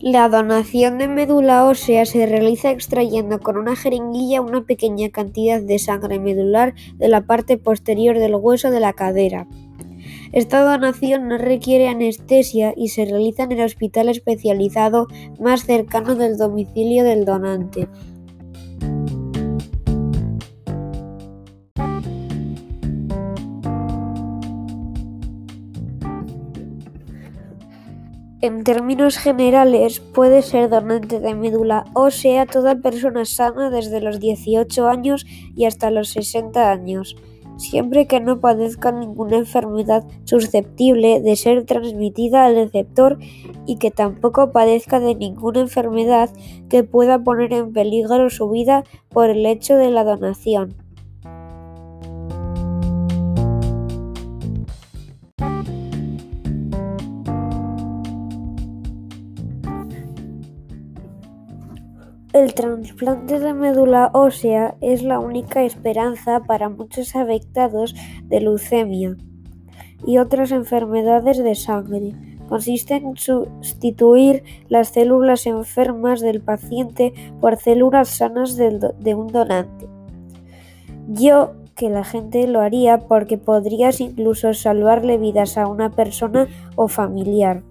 La donación de médula ósea se realiza extrayendo con una jeringuilla una pequeña cantidad de sangre medular de la parte posterior del hueso de la cadera. Esta donación no requiere anestesia y se realiza en el hospital especializado más cercano del domicilio del donante. En términos generales, puede ser donante de médula ósea toda persona sana desde los 18 años y hasta los 60 años, siempre que no padezca ninguna enfermedad susceptible de ser transmitida al receptor y que tampoco padezca de ninguna enfermedad que pueda poner en peligro su vida por el hecho de la donación. El trasplante de médula ósea es la única esperanza para muchos afectados de leucemia y otras enfermedades de sangre. Consiste en sustituir las células enfermas del paciente por células sanas de un donante. Yo que la gente lo haría porque podrías incluso salvarle vidas a una persona o familiar.